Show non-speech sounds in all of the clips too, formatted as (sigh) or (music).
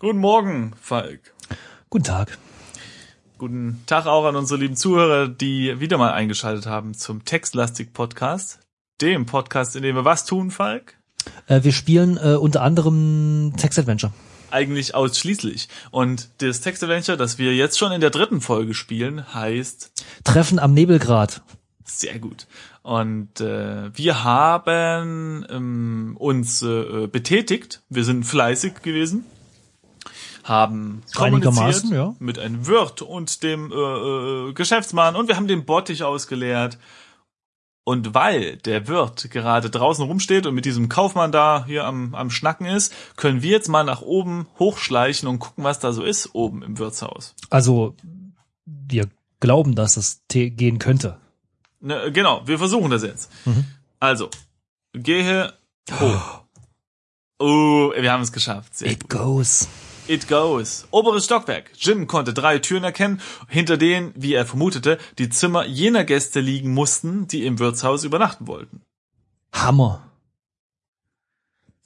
Guten Morgen, Falk. Guten Tag. Guten Tag auch an unsere lieben Zuhörer, die wieder mal eingeschaltet haben zum Textlastik Podcast. Dem Podcast, in dem wir was tun, Falk? Äh, wir spielen äh, unter anderem Text Adventure. Eigentlich ausschließlich. Und das Text Adventure, das wir jetzt schon in der dritten Folge spielen, heißt Treffen am Nebelgrad. Sehr gut. Und äh, wir haben ähm, uns äh, betätigt. Wir sind fleißig gewesen. Haben Einigermaßen, ja. mit einem Wirt und dem äh, äh, Geschäftsmann und wir haben den Bottich ausgeleert. Und weil der Wirt gerade draußen rumsteht und mit diesem Kaufmann da hier am, am Schnacken ist, können wir jetzt mal nach oben hochschleichen und gucken, was da so ist oben im Wirtshaus. Also wir glauben, dass es gehen könnte. Ne, genau, wir versuchen das jetzt. Mhm. Also, gehe hoch. (gasps) Oh, wir haben es geschafft. Sehr It gut. goes. It goes. Oberes Stockwerk. Jim konnte drei Türen erkennen, hinter denen, wie er vermutete, die Zimmer jener Gäste liegen mussten, die im Wirtshaus übernachten wollten. Hammer.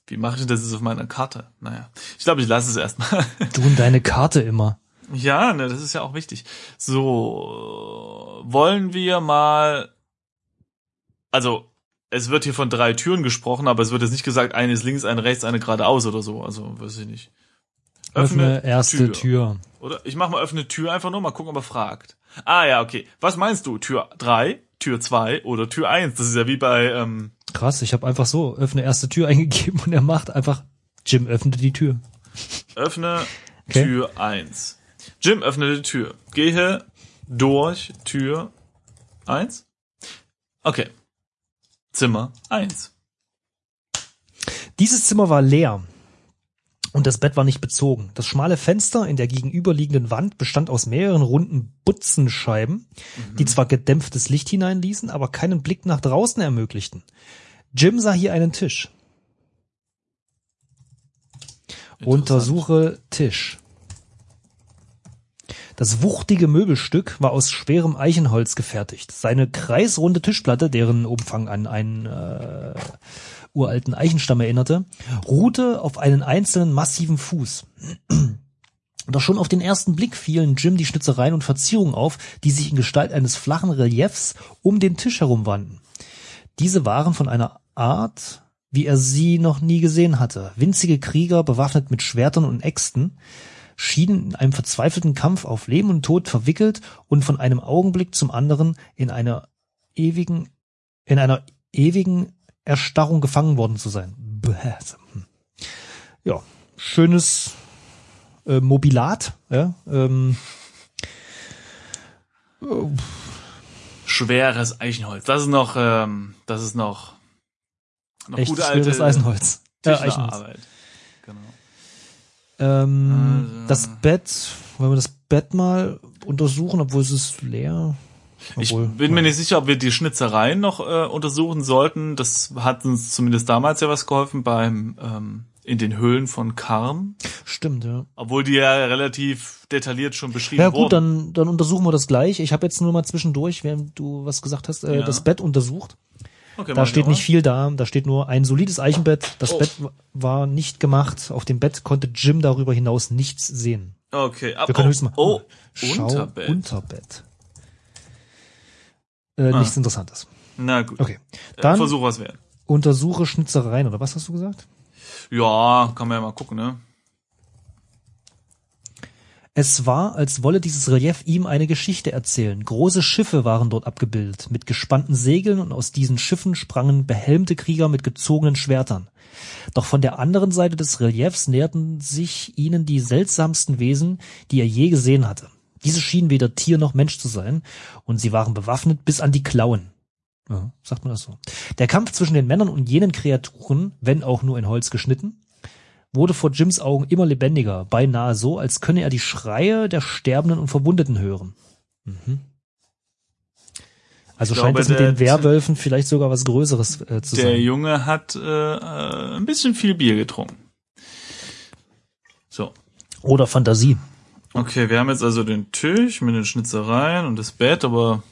Wie mache ich das jetzt auf meiner Karte? Naja, ich glaube, ich lasse es erstmal. Du und deine Karte immer. Ja, ne, das ist ja auch wichtig. So, wollen wir mal, also, es wird hier von drei Türen gesprochen, aber es wird jetzt nicht gesagt, eine ist links, eine rechts, eine geradeaus oder so, also, weiß ich nicht. Öffne, erste Tür. Oder ich mach mal öffne Tür einfach nur, mal gucken, ob er fragt. Ah ja, okay. Was meinst du? Tür drei, Tür zwei oder Tür eins? Das ist ja wie bei, ähm, Krass, ich habe einfach so öffne erste Tür (laughs) eingegeben und er macht einfach Jim öffnete die Tür. öffne (laughs) Okay. Tür eins. Jim, öffne die Tür. Gehe durch Tür eins. Okay. Zimmer eins. Dieses Zimmer war leer und das Bett war nicht bezogen. Das schmale Fenster in der gegenüberliegenden Wand bestand aus mehreren runden Butzenscheiben, die zwar gedämpftes Licht hineinließen, aber keinen Blick nach draußen ermöglichten. Jim sah hier einen Tisch. Untersuche Tisch. Das wuchtige Möbelstück war aus schwerem Eichenholz gefertigt. Seine kreisrunde Tischplatte, deren Umfang an einen äh, uralten Eichenstamm erinnerte, ruhte auf einen einzelnen massiven Fuß. Doch schon auf den ersten Blick fielen Jim die Schnitzereien und Verzierungen auf, die sich in Gestalt eines flachen Reliefs um den Tisch herum wanden. Diese waren von einer Art, wie er sie noch nie gesehen hatte. Winzige Krieger, bewaffnet mit Schwertern und Äxten, schienen in einem verzweifelten Kampf auf Leben und Tod verwickelt und von einem Augenblick zum anderen in einer ewigen, in einer ewigen Erstarrung gefangen worden zu sein. Ja, schönes äh, Mobilat, ja, ähm, Schweres Eichenholz. Das ist noch, ähm, das ist noch, noch echt gute alte schweres Eisenholz. Äh, Eichenholz. Genau. Ähm, Also- Das Bett, wollen wir das Bett mal untersuchen, obwohl es ist leer. Ich bin mir nicht sicher, ob wir die Schnitzereien noch äh, untersuchen sollten. Das hat uns zumindest damals ja was geholfen beim ähm, in den Höhlen von Karm, Stimmt, ja. obwohl die ja relativ detailliert schon beschrieben Ja gut, wurden. dann, dann untersuchen wir das gleich. Ich habe jetzt nur mal zwischendurch, während du was gesagt hast, äh, Ja. das Bett untersucht. Okay, Da steht ich nicht viel da. Da steht nur ein solides Eichenbett. Das Oh. Bett war nicht gemacht. Auf dem Bett konnte Jim darüber hinaus nichts sehen. Okay, ab, Wir können oh, höchstens mal. oh, Schau Unterbett. Unterbett. Äh, Ah. Nichts Interessantes. Na gut. Okay. Dann Versuch was wert. untersuche Schnitzereien, oder was hast du gesagt? Ja, kann man ja mal gucken, ne? Es war, als wolle dieses Relief ihm eine Geschichte erzählen. Große Schiffe waren dort abgebildet, mit gespannten Segeln und aus diesen Schiffen sprangen behelmte Krieger mit gezogenen Schwertern. Doch von der anderen Seite des Reliefs näherten sich ihnen die seltsamsten Wesen, die er je gesehen hatte. Diese schienen weder Tier noch Mensch zu sein, und sie waren bewaffnet bis an die Klauen. Ja, sagt man das so. Der Kampf zwischen den Männern und jenen Kreaturen, wenn auch nur in Holz geschnitten, wurde vor Jims Augen immer lebendiger, beinahe so, als könne er die Schreie der Sterbenden und Verwundeten hören. Mhm. Also Ich scheint glaube, es mit der- den Werwölfen vielleicht sogar was Größeres äh, zu Der sein. Junge hat äh, ein bisschen viel Bier getrunken. So. Oder Fantasie. Okay, wir haben jetzt also den Tisch mit den Schnitzereien und das Bett, aber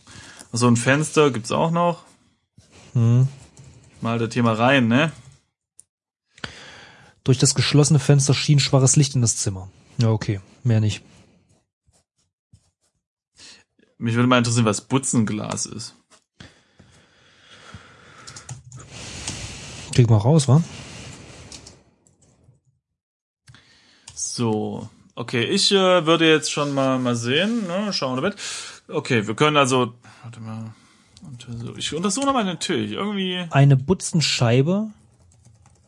so ein Fenster gibt's auch noch. Hm. Mal das Thema rein, ne? Durch das geschlossene Fenster schien schwaches Licht in das Zimmer. Ja, okay. Mehr nicht. Mich würde mal interessieren, was Butzenglas ist. Krieg mal raus, wa? So, okay, ich äh, würde jetzt schon mal mal sehen, ne? schauen wir mit. Okay, wir können also, warte mal, ich untersuche noch mal natürlich, irgendwie, Eine Butzenscheibe,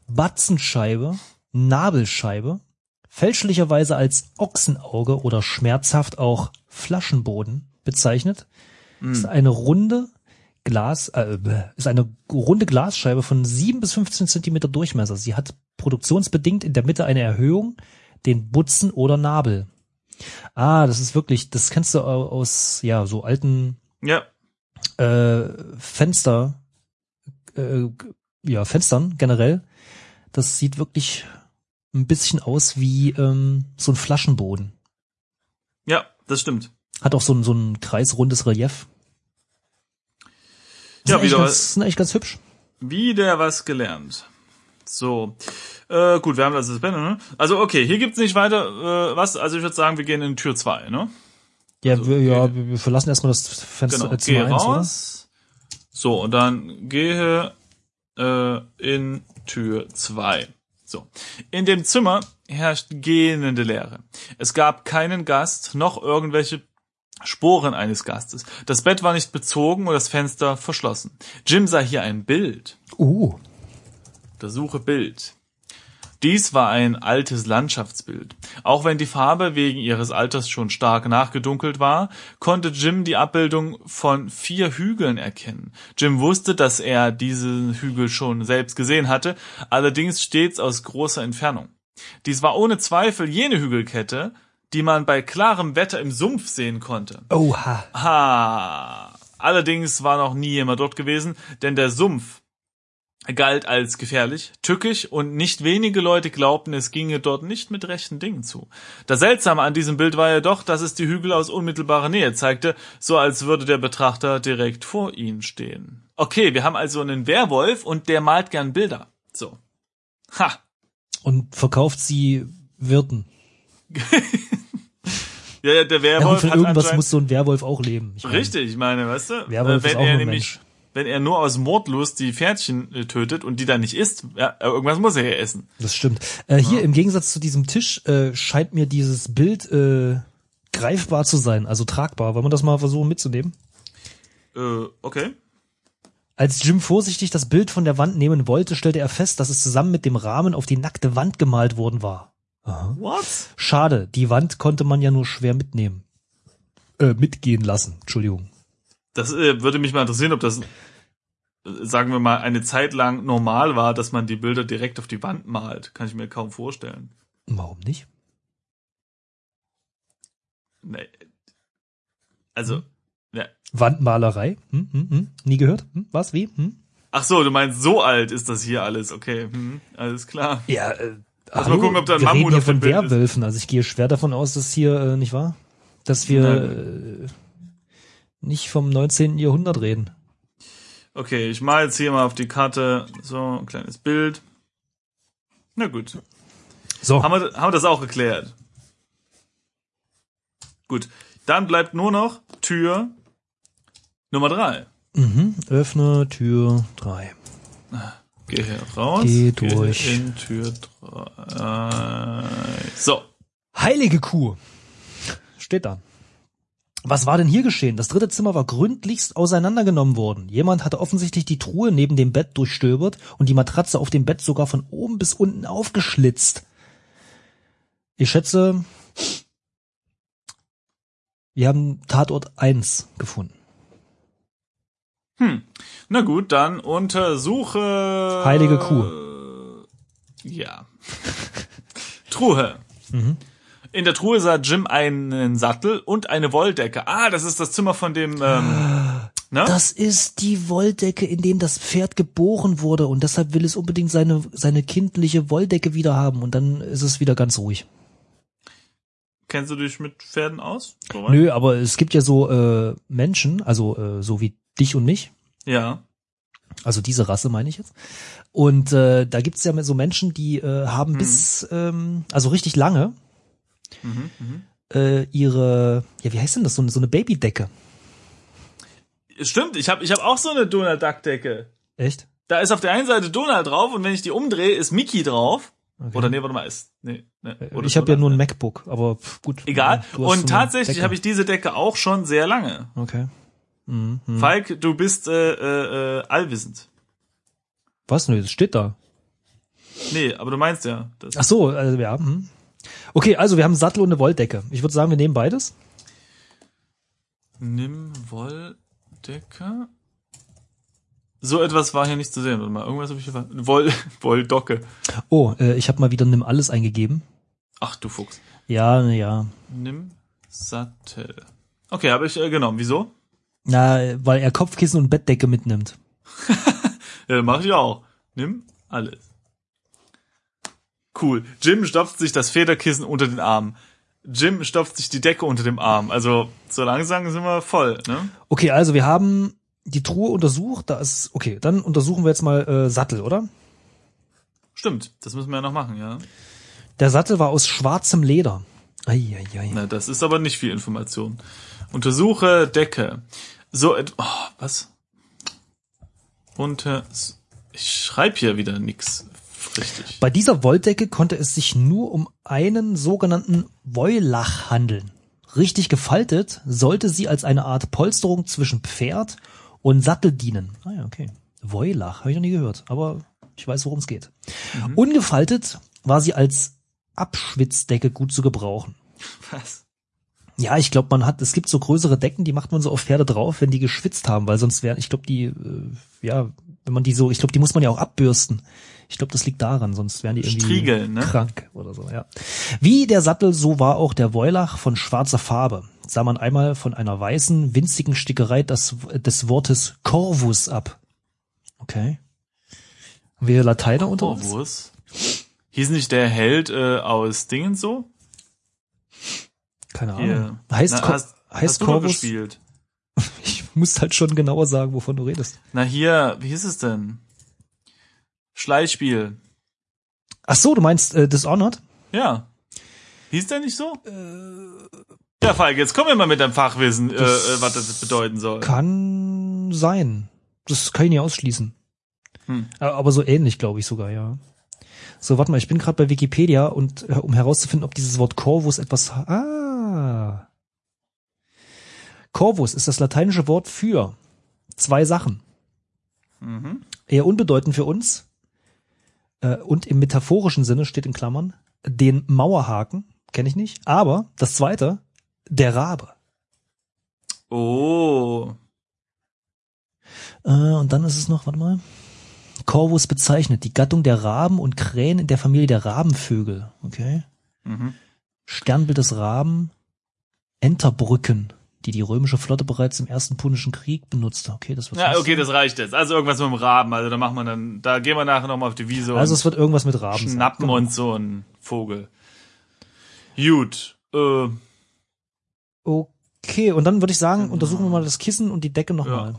Batzenscheibe, Nabelscheibe, fälschlicherweise als Ochsenauge oder schmerzhaft auch Flaschenboden bezeichnet, ist eine runde Glas, äh, ist eine runde Glasscheibe von 7 bis 15 Zentimeter Durchmesser. Sie hat produktionsbedingt in der Mitte eine Erhöhung, den Butzen oder Nabel. Ah, das ist wirklich, das kennst du au- aus, ja, so alten ja, äh, Fenster, äh, ja, Fenstern generell. Das sieht wirklich ein bisschen aus wie ähm, so ein Flaschenboden. ja, das stimmt. Hat auch so ein, so ein kreisrundes Relief. Ja, Sind eigentlich wieder ganz, sind eigentlich ganz hübsch. Wieder was gelernt. So. Äh, gut, wir haben also das Band, ne? Also okay, hier gibt's nicht weiter äh, was. Also ich würde sagen, wir gehen in Tür 2, ne? Ja, Also, wir, ja, okay. wir verlassen erstmal das Fenster Genau. äh, Zimmer 1, oder? raus. So, und dann gehe äh, in Tür 2. So. In dem Zimmer herrscht gähnende Leere. Es gab keinen Gast, noch irgendwelche Sporen eines Gastes. Das Bett war nicht bezogen und das Fenster verschlossen. Jim sah hier ein Bild. Uh, Untersuche Bild. Dies war ein altes Landschaftsbild. Auch wenn die Farbe wegen ihres Alters schon stark nachgedunkelt war, konnte Jim die Abbildung von vier Hügeln erkennen. Jim wusste, dass er diese Hügel schon selbst gesehen hatte, allerdings stets aus großer Entfernung. Dies war ohne Zweifel jene Hügelkette, die man bei klarem Wetter im Sumpf sehen konnte. oha. Ha. Allerdings war noch nie jemand dort gewesen, denn der Sumpf galt als gefährlich, tückisch und nicht wenige Leute glaubten, es ginge dort nicht mit rechten Dingen zu. Das Seltsame an diesem Bild war jedoch, dass es die Hügel aus unmittelbarer Nähe zeigte, so als würde der Betrachter direkt vor ihnen stehen. Okay, wir haben also einen Werwolf und der malt gern Bilder. So. Ha. Und verkauft sie Wirten. (laughs) Ja, ja, der Ja, und Werwolf von irgendwas muss so ein Werwolf auch leben. Ich meine, Richtig, ich meine, weißt du, Werwolf äh, ist wenn auch er ein nämlich, Mensch. Wenn er nur aus Mordlust die Pferdchen äh, tötet und die dann nicht isst, ja, äh, irgendwas muss er ja essen. Das stimmt. Äh, hier im Gegensatz zu diesem Tisch äh, scheint mir dieses Bild äh, greifbar zu sein, also tragbar. Wollen wir das mal versuchen mitzunehmen? Äh, okay. Als Jim vorsichtig das Bild von der Wand nehmen wollte, stellte er fest, dass es zusammen mit dem Rahmen auf die nackte Wand gemalt worden war. Aha. What? Schade, die Wand konnte man ja nur schwer mitnehmen. Äh, mitgehen lassen, Entschuldigung. Das äh, würde mich mal interessieren, ob das, äh, sagen wir mal, eine Zeit lang normal war, dass man die Bilder direkt auf die Wand malt. Kann ich mir kaum vorstellen. Warum nicht? Nee. Also, ja. Wandmalerei? Hm, hm, hm. Nie gehört? Hm? Was? Wie? Hm? Ach so, du meinst, so alt ist das hier alles. Okay, hm, alles klar. Ja, äh, Lass mal gucken, ob da ein wir Mammut reden hier von. Werwölfen. Also ich gehe schwer davon aus, dass hier, äh, nicht wahr? Dass wir äh, nicht vom 19. Jahrhundert reden. Okay, ich mal jetzt hier mal auf die Karte so ein kleines Bild. Na gut. So, Haben wir, haben wir das auch geklärt? Gut. Dann bleibt nur noch Tür Nummer drei. mhm. öffne Tür 3. Geh raus. Geh durch. in Tür drei. So. Heilige Kuh. Steht da. Was war denn hier geschehen? Das dritte Zimmer war gründlichst auseinandergenommen worden. Jemand hatte offensichtlich die Truhe neben dem Bett durchstöbert und die Matratze auf dem Bett sogar von oben bis unten aufgeschlitzt. Ich schätze, wir haben Tatort 1 gefunden. Na gut, dann untersuche. Heilige Kuh. Ja. (laughs) Truhe. Mhm. In der Truhe sah Jim einen Sattel und eine Wolldecke. Ah, das ist das Zimmer von dem. Ähm, ne? Das ist die Wolldecke, in dem das Pferd geboren wurde und deshalb will es unbedingt seine, seine kindliche Wolldecke wieder haben und dann ist es wieder ganz ruhig. Kennst du dich mit Pferden aus? Soweit? Nö, aber es gibt ja so äh, Menschen, also äh, so wie dich und mich, Ja. Also diese Rasse meine ich jetzt. Und äh, da gibt's ja so Menschen, die äh, haben bis, ähm, also richtig lange, äh, ihre, ja, wie heißt denn das, so, eine- so eine Babydecke. Stimmt, ich habe ich hab auch so eine Donald Duck Decke. Echt? Da ist auf der einen Seite Donald drauf und wenn ich die umdrehe, ist Mickey drauf. Okay. Oder nee, warte mal, ist nee, nee. Oder ich habe ja nur ein? MacBook, aber pff, gut. Egal. Und so tatsächlich habe ich diese Decke auch schon sehr lange. Okay. Mhm. Falk, du bist äh, äh, äh, allwissend. Was? Nee, das steht da. Nee, aber du meinst ja. Ach so, also ja. Hm. Okay, also wir haben einen Sattel und eine Wolldecke. Ich würde sagen, wir nehmen beides. Nimm Wolldecke. So etwas war hier nicht zu sehen. Warte mal, irgendwas habe ich hier. Woll, (laughs) Wolldocke. Oh, äh, ich habe mal wieder nimm alles eingegeben. Ach du Fuchs. Ja, ja. Nimm Sattel. Okay, habe ich äh, genommen. Wieso? Na, weil er Kopfkissen und Bettdecke mitnimmt. (laughs) Ja, mache ich auch. Nimm alles. Cool. Jim stopft sich das Federkissen unter den Arm. Jim stopft sich die Decke unter dem Arm. Also so langsam sind wir voll, ne? Okay, also wir haben die Truhe untersucht. Da ist okay. Dann untersuchen wir jetzt mal äh, Sattel, oder? Stimmt, das müssen wir ja noch machen, ja. Der Sattel war aus schwarzem Leder. Eieiei. Na, das ist aber nicht viel Information. Untersuche Decke. So, oh, was? Unter, ich schreibe hier wieder nix richtig. Bei dieser Wolldecke konnte es sich nur um einen sogenannten Woilach handeln. Richtig gefaltet sollte sie als eine Art Polsterung zwischen Pferd und Sattel dienen. Ah ja, okay. Woilach, habe ich noch nie gehört, aber ich weiß, worum es geht. Ungefaltet war sie als Abschwitzdecke gut zu gebrauchen. Was? Ja, ich glaube, man hat, es gibt so größere Decken, die macht man so auf Pferde drauf, wenn die geschwitzt haben, weil sonst wären, ich glaube, die, äh, ja, wenn man die so, ich glaube, die muss man ja auch abbürsten. Ich glaube, das liegt daran, sonst wären die irgendwie Striegeln, ne? krank oder so, ja. Wie der Sattel, so war auch der Woilach von schwarzer Farbe. Sah man einmal von einer weißen, winzigen Stickerei das, des Wortes Corvus ab. Okay. Haben wir Lateiner unter uns? ist? Hieß nicht der Held äh, aus Dingen so? Keine Hier. Ahnung. Heißt, Na, hast, heißt hast Corvus? gespielt? Ich (laughs) (laughs) muss halt schon genauer sagen, wovon du redest. Na hier, wie hieß es denn? Schleichspiel. Ach so, du meinst äh, Dishonored? Ja. Hieß der nicht so? ja, Falk, jetzt komm mir mal mit deinem Fachwissen, äh, äh, was das bedeuten soll. Kann sein. Das kann ich nicht ausschließen. Hm. Äh, Aber so ähnlich, glaube ich sogar, ja. So, warte mal, ich bin gerade bei Wikipedia und äh, um herauszufinden, ob dieses Wort Corvus etwas. Ah. Corvus ist das lateinische Wort für zwei Sachen. Mhm. Eher unbedeutend für uns. Äh, und im metaphorischen Sinne steht in Klammern den Mauerhaken, kenne ich nicht. Aber das zweite, der Rabe. Oh. Äh, und dann ist es noch, warte mal. Corvus bezeichnet die Gattung der Raben und Krähen in der Familie der Rabenvögel. Okay. Mhm. Sternbild des Raben. Enterbrücken, die die römische Flotte bereits im ersten Punischen Krieg benutzte. Okay, das wird Ja, okay, das reicht jetzt. Also irgendwas mit dem Raben. Also da machen wir dann, da gehen wir nachher nochmal auf die Wiese Also und es wird irgendwas mit Raben. sein. schnappen Genau. uns so einen Vogel. Gut. Äh, Okay, und dann würde ich sagen, untersuchen wir mal das Kissen und die Decke nochmal.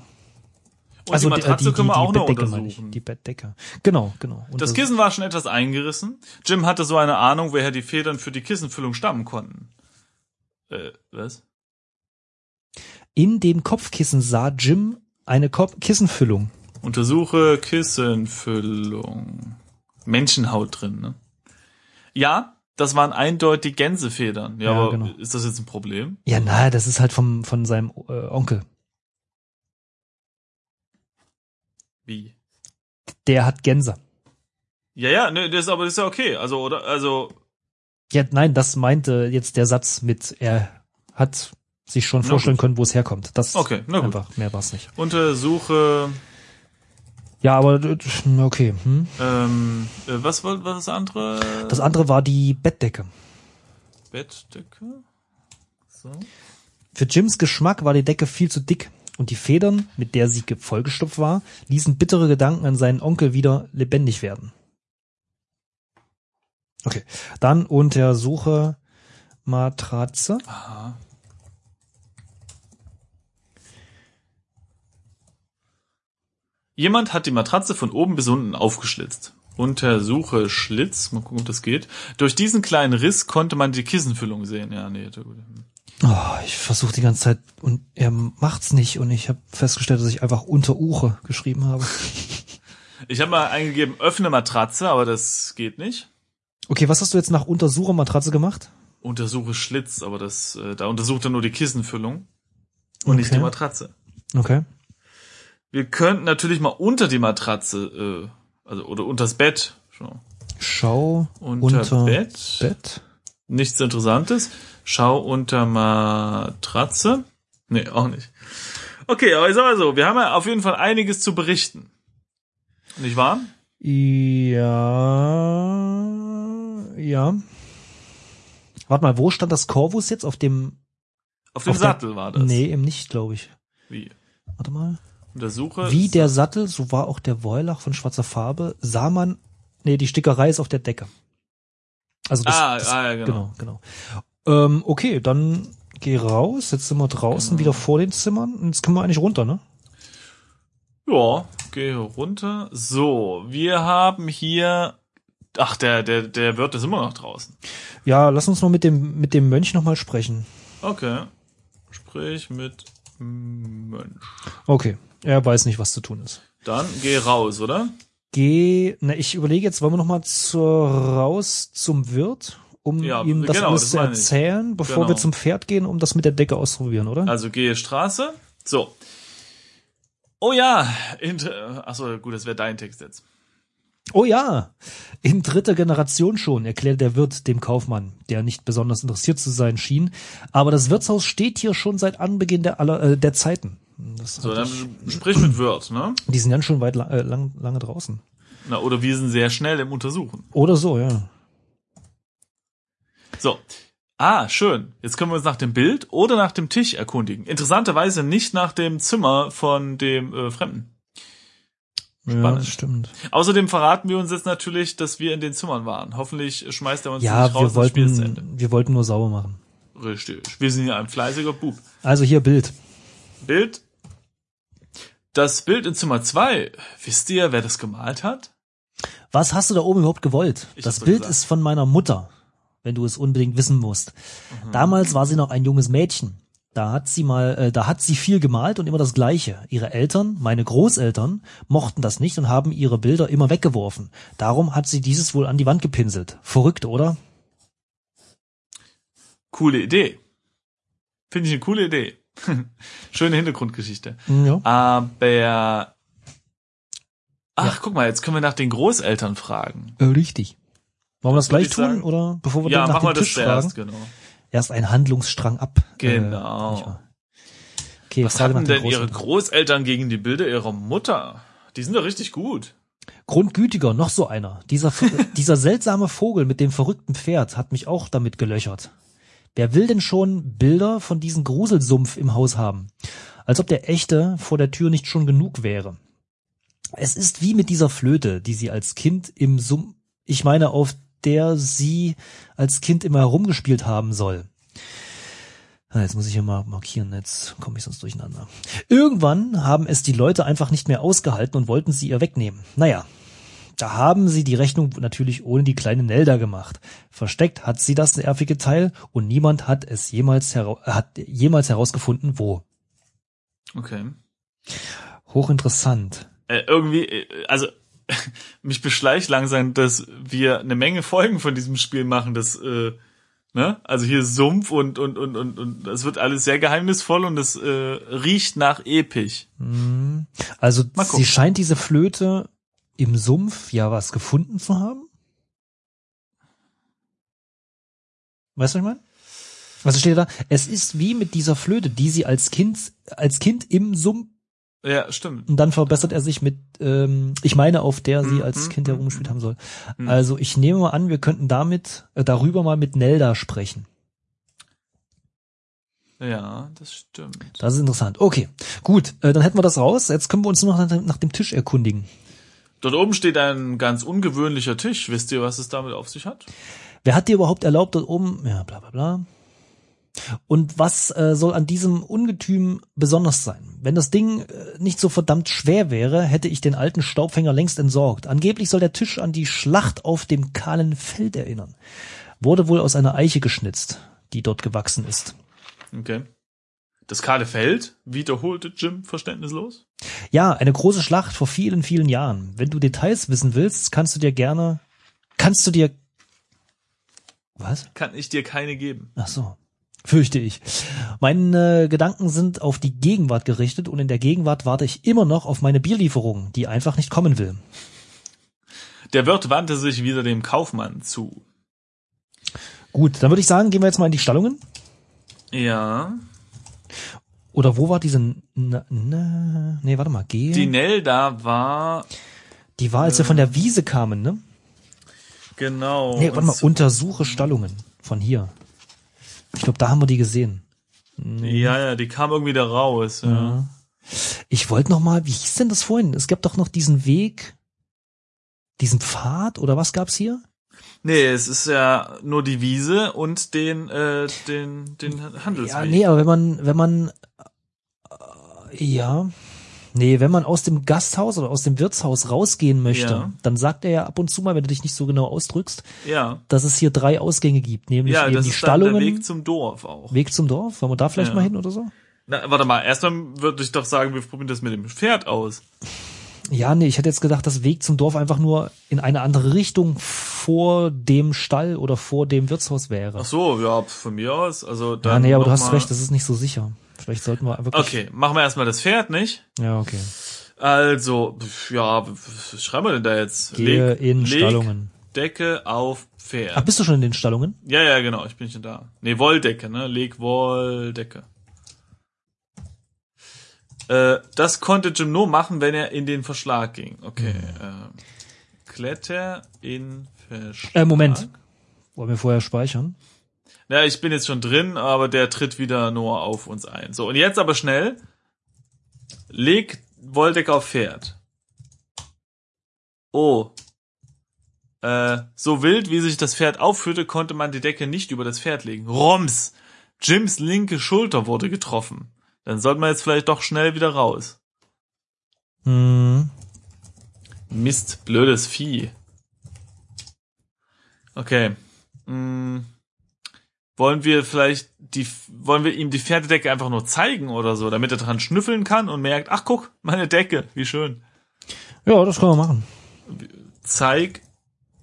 und die Matratze können wir auch noch Bettdecke untersuchen. Die Bettdecke. Genau, genau. Das Untersuch- Kissen war schon etwas eingerissen. Jim hatte so eine Ahnung, woher die Federn für die Kissenfüllung stammen konnten. Äh, was? In dem Kopfkissen sah Jim eine Kop Kissenfüllung. Untersuche Kissenfüllung. Menschenhaut drin, ne? Ja, das waren eindeutig Gänsefedern. Ja, Ja, aber genau. ist das jetzt ein Problem? Ja, na, das ist halt vom, von seinem äh, Onkel. Wie? Der hat Gänse. Ja, ja, ne, das ist aber das ist ja okay. Also, oder, also, Ja, nein, das meinte jetzt der Satz mit, er hat sich schon vorstellen können, wo es herkommt. Das Okay, na gut. einfach, mehr war's nicht. untersuche, Ja, aber äh, okay. Hm. ähm, äh, was war, was das andere? Das andere war die Bettdecke. Bettdecke? So. Für Jims Geschmack war die Decke viel zu dick und die Federn, mit der sie ge- vollgestopft war, ließen bittere Gedanken an seinen Onkel wieder lebendig werden. Okay, dann untersuche Matratze. Aha. Jemand hat die Matratze von oben bis unten aufgeschlitzt. Untersuche Schlitz, mal gucken, ob das geht. Durch diesen kleinen Riss konnte man die Kissenfüllung sehen. Ja, nee, gut. Oh, ich versuche die ganze Zeit und er macht's nicht und ich habe festgestellt, dass ich einfach unter Uche geschrieben habe. (laughs) Ich habe mal eingegeben, öffne Matratze, aber das geht nicht. Okay, was hast du jetzt nach Untersuche Matratze gemacht? Untersuche Schlitz, aber das, äh, da untersucht er nur die Kissenfüllung und nicht Okay. die Matratze. Okay. Wir könnten natürlich mal unter die Matratze, äh, also oder unters Bett. Schau. Schau Unter, unter Bett. Bett. Nichts Interessantes. Schau unter Matratze. Nee, auch nicht. Okay, aber ich sag mal so, wir haben ja auf jeden Fall einiges zu berichten. Nicht wahr? Ja, ja. Warte mal, wo stand das Corvus jetzt? Auf dem, Auf dem Auf der- Sattel war das. nee, eben nicht, glaube ich. Wie? Warte mal. Untersuche. Wie der Sattel, so war auch der Woilach von schwarzer Farbe, sah man, nee, die Stickerei ist auf der Decke. Also das, Ah, das ah, ja, genau. genau, genau. Ähm, okay, dann geh raus, jetzt sind wir draußen Genau. wieder vor den Zimmern und jetzt können wir eigentlich runter, ne? Ja, gehe runter. So, wir haben hier. Ach, der, der, der Wirt ist immer noch draußen. Ja, lass uns noch mit dem, mit dem Mönch nochmal sprechen. Okay. Sprich mit Mönch. Okay, er weiß nicht, was zu tun ist. Dann geh raus, oder? Geh, na, ich überlege jetzt, wollen wir noch mal zur, raus zum Wirt, um Ja, ihm das genau, alles zu meine ich. erzählen, bevor Genau. wir zum Pferd gehen, um das mit der Decke auszuprobieren, oder? Also gehe Straße. So. Oh ja, inter achso, gut, das wäre dein Text jetzt. Oh ja, in dritter Generation schon, erklärt der Wirt dem Kaufmann, der nicht besonders interessiert zu sein schien. Aber das Wirtshaus steht hier schon seit Anbeginn der, aller, äh, der Zeiten. Das So, dann ich- sprich mit Wirt, ne? die sind ganz schon weit äh, lang, lange draußen. Na, oder wir sind sehr schnell im Untersuchen. Oder so, ja. So. Ah, schön. Jetzt können wir uns nach dem Bild oder nach dem Tisch erkundigen. Interessanterweise nicht nach dem Zimmer von dem äh, Fremden. Ja, Spannend. das stimmt. Außerdem verraten wir uns jetzt natürlich, dass wir in den Zimmern waren. Hoffentlich schmeißt er uns Ja, nicht raus, wir das Spiel ist zu wollten, Ende. wir wollten nur sauber machen. Richtig. Wir sind ja ein fleißiger Bub. Also hier Bild. Bild. Das Bild in Zimmer zwei. Wisst ihr, wer das gemalt hat? Was hast du da oben überhaupt gewollt? Ich das Bild gesagt. ist von meiner Mutter, wenn du es unbedingt wissen musst. Mhm. Damals war sie noch ein junges Mädchen. Da hat sie mal, äh, da hat sie viel gemalt und immer das Gleiche. Ihre Eltern, meine Großeltern, mochten das nicht und haben ihre Bilder immer weggeworfen. Darum hat sie dieses wohl an die Wand gepinselt. Verrückt, oder? Coole Idee. Finde ich eine coole Idee. (laughs) Schöne Hintergrundgeschichte. Ja. Aber ach, guck mal, jetzt können wir nach den Großeltern fragen. Äh, richtig. Wollen wir das gleich ich tun sagen. oder bevor wir Ja, dann nach machen wir dem das Tisch fragen? zuerst, genau. Erst ein Handlungsstrang ab. Genau. Äh, okay, Was hatten den denn ihre Großeltern. Großeltern gegen die Bilder ihrer Mutter? Die sind doch richtig gut. Grundgütiger, noch so einer. Dieser, (laughs) dieser seltsame Vogel mit dem verrückten Pferd hat mich auch damit gelöchert. Wer will denn schon Bilder von diesem Gruselsumpf im Haus haben? Als ob der echte vor der Tür nicht schon genug wäre. Es ist wie mit dieser Flöte, die sie als Kind im Sumpf, ich meine, auf der sie als Kind immer herumgespielt haben soll. Ah, Jetzt muss ich hier mal markieren, jetzt komme ich sonst durcheinander. Irgendwann haben es die Leute einfach nicht mehr ausgehalten und wollten sie ihr wegnehmen. Naja, da haben sie die Rechnung natürlich ohne die kleine Nelda gemacht. Versteckt hat sie das nervige Teil und niemand hat es jemals, hera hat jemals herausgefunden, wo. Okay. Hochinteressant. Äh, irgendwie, äh, also (laughs) mich beschleicht langsam, dass wir eine Menge Folgen von diesem Spiel machen, das äh, ne? Also hier Sumpf und und und und und das wird alles sehr geheimnisvoll und es äh, riecht nach episch. Also Mal gucken. sie scheint diese Flöte im Sumpf ja was gefunden zu haben. Weißt du, was ich meine? Also steht da, es ist wie mit dieser Flöte, die sie als Kind, als Kind im Sumpf, Ja, stimmt. und dann verbessert er sich mit, ähm, ich meine, auf der sie Mhm, als Kind mhm, herumgespielt haben soll. Mhm. Also ich nehme mal an, wir könnten damit, äh, darüber mal mit Nelda sprechen. Ja, das stimmt. Das ist interessant. Okay, gut, äh, dann hätten wir das raus. Jetzt können wir uns nur noch nach, nach dem Tisch erkundigen. Dort oben steht ein ganz ungewöhnlicher Tisch. Wisst ihr, was es damit auf sich hat? Wer hat dir überhaupt erlaubt, dort oben, ja, bla bla bla. Und was äh, soll an diesem Ungetüm besonders sein? Wenn das Ding äh, nicht so verdammt schwer wäre, hätte ich den alten Staubfänger längst entsorgt. Angeblich soll der Tisch an die Schlacht auf dem kahlen Feld erinnern. Wurde wohl aus einer Eiche geschnitzt, die dort gewachsen ist. Okay. Das kahle Feld wiederholte Jim verständnislos. Ja, eine große Schlacht vor vielen, vielen Jahren. Wenn du Details wissen willst, kannst du dir gerne, kannst du dir, was? Kann ich dir keine geben. Ach so. Fürchte ich. Meine äh, Gedanken sind auf die Gegenwart gerichtet und in der Gegenwart warte ich immer noch auf meine Bierlieferung, die einfach nicht kommen will. Der Wirt wandte sich wieder dem Kaufmann zu. Gut, dann würde ich sagen, gehen wir jetzt mal in die Stallungen. Ja. Oder wo war diese, na, na, nee, warte mal, G. Die Nelda war, Die war, als wir von der Wiese kamen, ne? genau. Nee, warte mal, untersuche Stallungen von hier. Ich glaube, da haben wir die gesehen. Ja, ja, die kam irgendwie da raus. Ja. Ich wollte noch mal, wie hieß denn das vorhin? Es gab doch noch diesen Weg, diesen Pfad oder was gab's hier? Nee, es ist ja nur die Wiese und den, äh, den, den Handelsweg. Ja, nee, aber wenn man, wenn man, äh, ja, nee, wenn man aus dem Gasthaus oder aus dem Wirtshaus rausgehen möchte, Ja. dann sagt er ja ab und zu mal, wenn du dich nicht so genau ausdrückst, ja. dass es hier drei Ausgänge gibt, nämlich Ja, eben das die ist dann Stallungen, der Weg. Weg zum Dorf auch. zum Dorf. Wollen wir da vielleicht Ja. mal hin oder so? Na, warte mal, erstmal würde ich doch sagen, wir probieren das mit dem Pferd aus. Ja, nee, ich hätte jetzt gedacht, dass Weg zum Dorf einfach nur in eine andere Richtung vor dem Stall oder vor dem Wirtshaus wäre. Ach so, ja, von mir aus. Also dann ja, nee, aber du hast recht, das ist nicht so sicher. Vielleicht sollten wir wirklich. Okay, machen wir erstmal das Pferd, nicht? Ja, okay. Also, ja, was schreiben wir denn da jetzt? Gehe in Stallungen. Decke auf Pferd. Ach, bist du schon in den Stallungen? Ja, ja, genau, ich bin schon da. Nee, Wolldecke, ne? Leg Wolldecke. Äh, das konnte Jim nur machen, wenn er in den Verschlag ging. Okay. Äh, Kletter in Verschlag. Äh, Moment. Wollen wir vorher speichern? Ja, ich bin jetzt schon drin, aber der tritt wieder nur auf uns ein. So, und jetzt aber schnell. Leg Wolldecke auf Pferd. Oh. Äh, so wild, wie sich das Pferd aufführte, konnte man die Decke nicht über das Pferd legen. Roms! Jims linke Schulter wurde getroffen. Dann sollte man jetzt vielleicht doch schnell wieder raus. Hm. Mist, blödes Vieh. Okay. Hm. Wollen wir vielleicht die, wollen wir ihm die Pferdedecke einfach nur zeigen oder so, damit er dran schnüffeln kann und merkt, ach guck, meine Decke, wie schön. Ja, das können wir machen. Zeig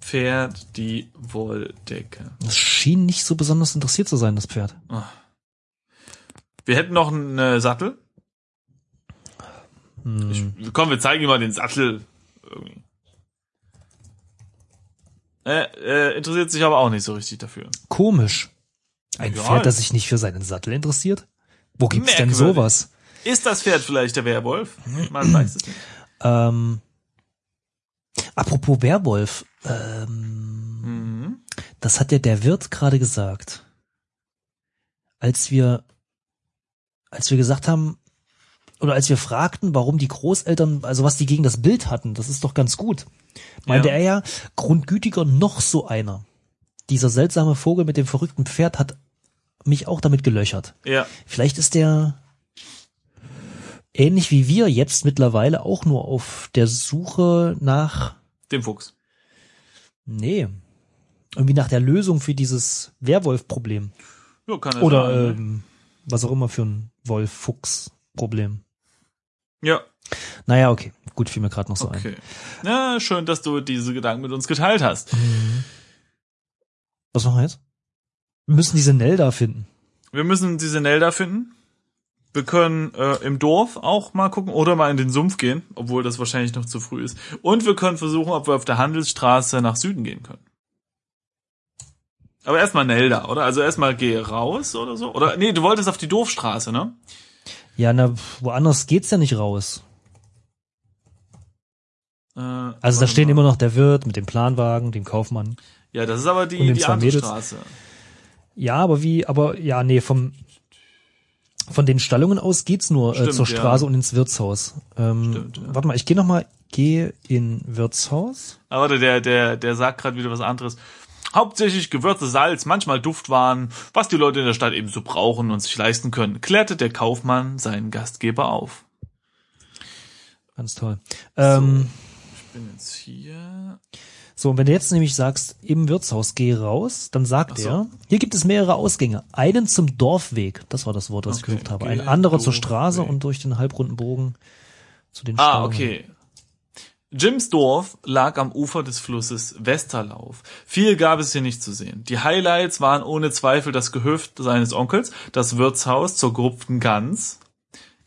Pferd die Wolldecke. Das schien nicht so besonders interessiert zu sein, das Pferd. Wir hätten noch einen äh, Sattel. Hm. Ich, komm, wir zeigen ihm mal den Sattel. Irgendwie. Äh, äh, interessiert sich aber auch nicht so richtig dafür. Komisch. Ein Ja. Pferd, das sich nicht für seinen Sattel interessiert? Wo gibt's denn sowas? Ist das Pferd vielleicht der Werwolf? Man weiß es nicht. Ähm, apropos Werwolf, ähm, Mhm. das hat ja der Wirt gerade gesagt. Als wir, als wir gesagt haben, oder als wir fragten, warum die Großeltern, also was die gegen das Bild hatten, das ist doch ganz gut. Meinte Ja. er ja, grundgütiger noch so einer. Dieser seltsame Vogel mit dem verrückten Pferd hat mich auch damit gelöchert. Ja, Vielleicht ist der ähnlich wie wir jetzt mittlerweile auch nur auf der Suche nach, dem Fuchs. nee, irgendwie nach der Lösung für dieses Werwolf-Problem. Ja, kann er Oder sein, ne? ähm, was auch immer für ein Wolf-Fuchs-Problem. Ja, Naja, okay. Gut, fiel mir gerade noch so ein. okay. Na, schön, dass du diese Gedanken mit uns geteilt hast. Was machen wir jetzt? Wir müssen diese Nelda finden. Wir müssen diese Nelda finden. Wir können äh, im Dorf auch mal gucken oder mal in den Sumpf gehen, obwohl das wahrscheinlich noch zu früh ist. Und wir können versuchen, ob wir auf der Handelsstraße nach Süden gehen können. Aber erstmal Nelda, oder? Also erstmal geh raus oder so. Oder nee, du wolltest auf die Dorfstraße, ne? Ja, na, woanders geht's ja nicht raus. Äh, Also da stehen mal. immer noch der Wirt mit dem Planwagen, dem Kaufmann. Ja, das ist aber die, die zwei andere Mädels. Straße. Ja, aber wie, aber ja, nee, vom von den Stallungen aus geht's nur äh, Stimmt, zur ja. Straße und ins Wirtshaus. Ähm, Stimmt, ja. Warte mal, ich gehe noch mal, gehe in Wirtshaus. Aber warte, der, der, der sagt gerade wieder was anderes. Hauptsächlich Gewürze, Salz, manchmal Duftwaren, was die Leute in der Stadt ebenso brauchen und sich leisten können, klärte der Kaufmann seinen Gastgeber auf. Ganz toll. Ähm, Ich bin jetzt hier. so, und wenn du jetzt nämlich sagst, im Wirtshaus geh raus, dann sagt so. er, hier gibt es mehrere Ausgänge. Einen zum Dorfweg, das war das Wort, das ich Okay, gesucht habe. Ein anderer zur. Straße und durch den halbrunden Bogen zu den Ah, Staunen. okay. Jims Dorf lag am Ufer des Flusses Westerlauf. Viel gab es hier nicht zu sehen. Die Highlights waren ohne Zweifel das Gehöft seines Onkels, das Wirtshaus zur gerupften Gans,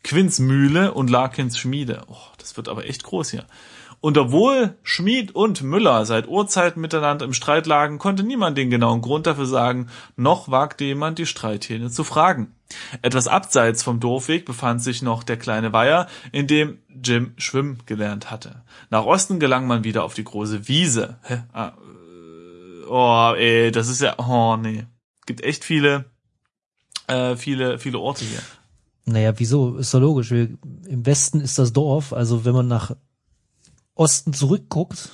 Quinns Mühle und Larkins Schmiede. Oh, das wird aber echt groß hier. Und obwohl Schmied und Müller seit Urzeiten miteinander im Streit lagen, konnte niemand den genauen Grund dafür sagen, noch wagte jemand die Streithähne zu fragen. Etwas abseits vom Dorfweg befand sich noch der kleine Weiher, in dem Jim schwimmen gelernt hatte. Nach Osten gelang man wieder auf die große Wiese. Hä? Ah, äh, oh, ey, das ist ja, oh, nee. Gibt echt viele, äh, viele, viele Orte hier. Naja, wieso? Ist doch logisch. Wir, Im Westen ist das Dorf, also wenn man nach Osten zurückguckt,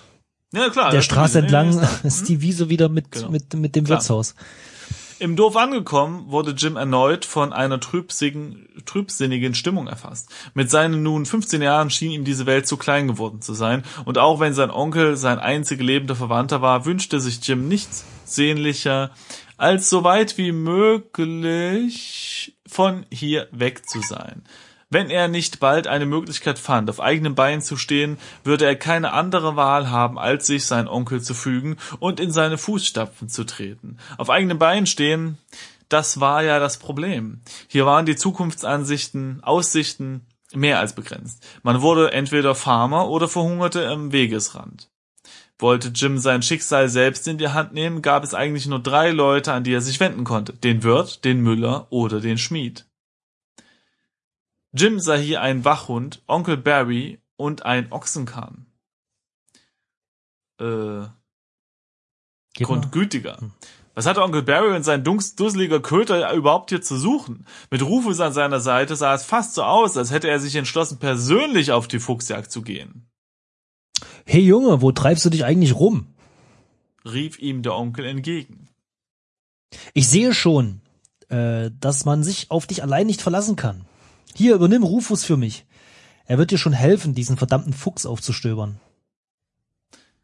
Ja, klar. der Straße entlang, (laughs) ist die Wiese wieder mit, Genau. mit, mit dem Klar. Wirtshaus. Im Dorf angekommen, wurde Jim erneut von einer trübsigen, trübsinnigen Stimmung erfasst. Mit seinen nun 15 Jahren schien ihm diese Welt zu klein geworden zu sein, und auch wenn sein Onkel sein einzig lebender Verwandter war, wünschte sich Jim nichts sehnlicher, als so weit wie möglich von hier weg zu sein. Wenn er nicht bald eine Möglichkeit fand, auf eigenen Beinen zu stehen, würde er keine andere Wahl haben, als sich sein Onkel zu fügen und in seine Fußstapfen zu treten. Auf eigenen Beinen stehen, das war ja das Problem. Hier waren die Zukunftsansichten, Aussichten mehr als begrenzt. Man wurde entweder Farmer oder verhungerte am Wegesrand. Wollte Jim sein Schicksal selbst in die Hand nehmen, gab es eigentlich nur drei Leute, an die er sich wenden konnte. Den Wirt, den Müller oder den Schmied. Jim sah hier einen Wachhund, Onkel Barry und ein Ochsenkahn. Äh, Geht grundgütiger. Was hatte Onkel Barry und sein dusseliger Köter überhaupt hier zu suchen? Mit Rufus an seiner Seite sah es fast so aus, als hätte er sich entschlossen, persönlich auf die Fuchsjagd zu gehen. Hey Junge, wo treibst du dich eigentlich rum? Rief ihm der Onkel entgegen. Ich sehe schon, äh, dass man sich auf dich allein nicht verlassen kann. Hier, übernimm Rufus für mich. Er wird dir schon helfen, diesen verdammten Fuchs aufzustöbern.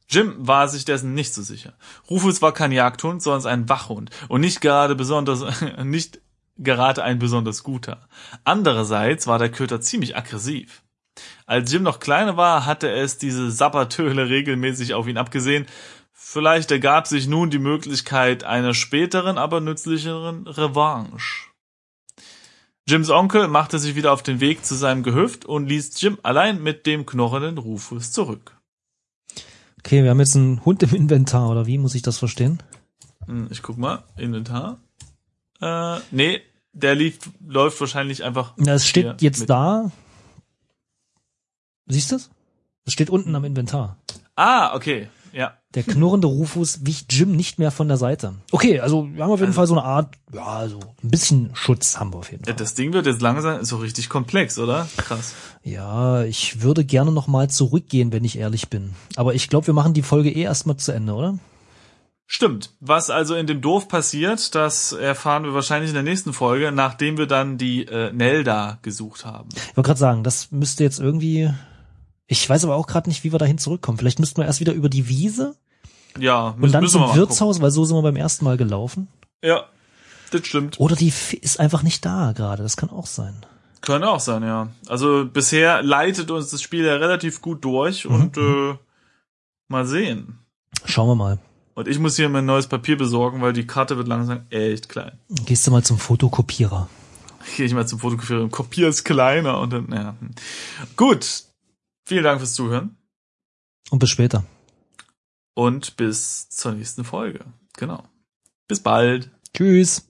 Jim war sich dessen nicht so sicher. Rufus war kein Jagdhund, sondern ein Wachhund und nicht gerade besonders, (laughs) nicht gerade ein besonders guter. Andererseits war der Köter ziemlich aggressiv. Als Jim noch kleiner war, hatte es diese Sabbertöle regelmäßig auf ihn abgesehen. Vielleicht ergab sich nun die Möglichkeit einer späteren, aber nützlicheren Revanche. Jims Onkel machte sich wieder auf den Weg zu seinem Gehöft und ließ Jim allein mit dem knorrenden Rufus zurück. Okay, wir haben jetzt einen Hund im Inventar, oder wie muss ich das verstehen? Hm, Ich guck mal, Inventar. Äh, nee, der lief, läuft wahrscheinlich einfach. Na, es steht jetzt mit. da. Siehst du es? Es steht unten am Inventar. Ah, okay. Ja. Der knurrende Rufus wich Jim nicht mehr von der Seite. Okay, also wir haben auf jeden Also- Fall so eine Art, ja, so ein bisschen Schutz haben wir auf jeden Ja, Fall. Das Ding wird jetzt langsam so richtig komplex, oder? Krass. Ja, ich würde gerne noch mal zurückgehen, wenn ich ehrlich bin. Aber ich glaube, wir machen die Folge eh erstmal zu Ende, oder? Stimmt. Was also in dem Dorf passiert, das erfahren wir wahrscheinlich in der nächsten Folge, nachdem wir dann die äh, Nelda gesucht haben. Ich wollte gerade sagen, das müsste jetzt irgendwie. Ich weiß aber auch gerade nicht, wie wir dahin zurückkommen. Vielleicht müssten wir erst wieder über die Wiese Ja, und dann müssen zum Wirtshaus, weil so sind wir beim ersten Mal gelaufen. gucken. Ja, das stimmt. Oder die ist einfach nicht da gerade. Das kann auch sein. Könnte auch sein, ja. Also bisher leitet uns das Spiel ja relativ gut durch Mhm, und äh, mal sehen. Schauen wir mal. Und ich muss hier mein neues Papier besorgen, weil die Karte wird langsam echt klein. Gehst du mal zum Fotokopierer. Gehe ich mal zum Fotokopieren, kopiere es kleiner und dann, ja. Gut. Vielen Dank fürs Zuhören Und bis später. und bis zur nächsten Folge. Genau. Bis bald. Tschüss.